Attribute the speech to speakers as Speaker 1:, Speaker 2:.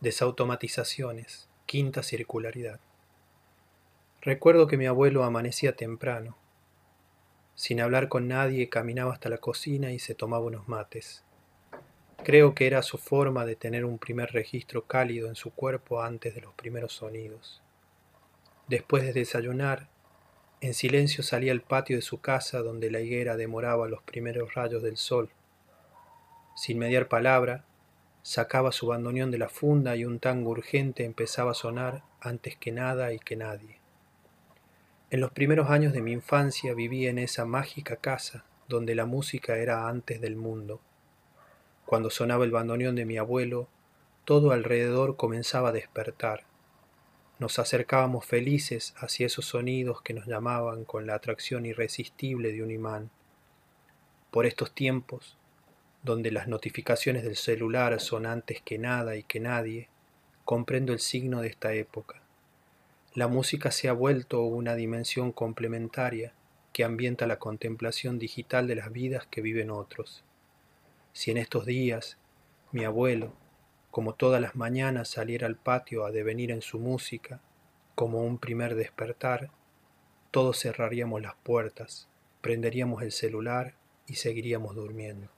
Speaker 1: Desautomatizaciones, quinta circularidad. Recuerdo que mi abuelo amanecía temprano. Sin hablar con nadie, caminaba hasta la cocina y se tomaba unos mates. Creo que era su forma de tener un primer registro cálido en su cuerpo antes de los primeros sonidos. Después de desayunar, en silencio salía al patio de su casa donde la higuera demoraba los primeros rayos del sol. Sin mediar palabra, sacaba su bandoneón de la funda y un tango urgente empezaba a sonar antes que nada y que nadie. En los primeros años de mi infancia viví en esa mágica casa donde la música era antes del mundo. Cuando sonaba el bandoneón de mi abuelo, todo alrededor comenzaba a despertar. Nos acercábamos felices hacia esos sonidos que nos llamaban con la atracción irresistible de un imán. Por estos tiempos, donde las notificaciones del celular son antes que nada y que nadie, comprendo el signo de esta época. La música se ha vuelto una dimensión complementaria que ambienta la contemplación digital de las vidas que viven otros. Si en estos días mi abuelo, como todas las mañanas, saliera al patio a devenir en su música, como un primer despertar, todos cerraríamos las puertas, prenderíamos el celular y seguiríamos durmiendo.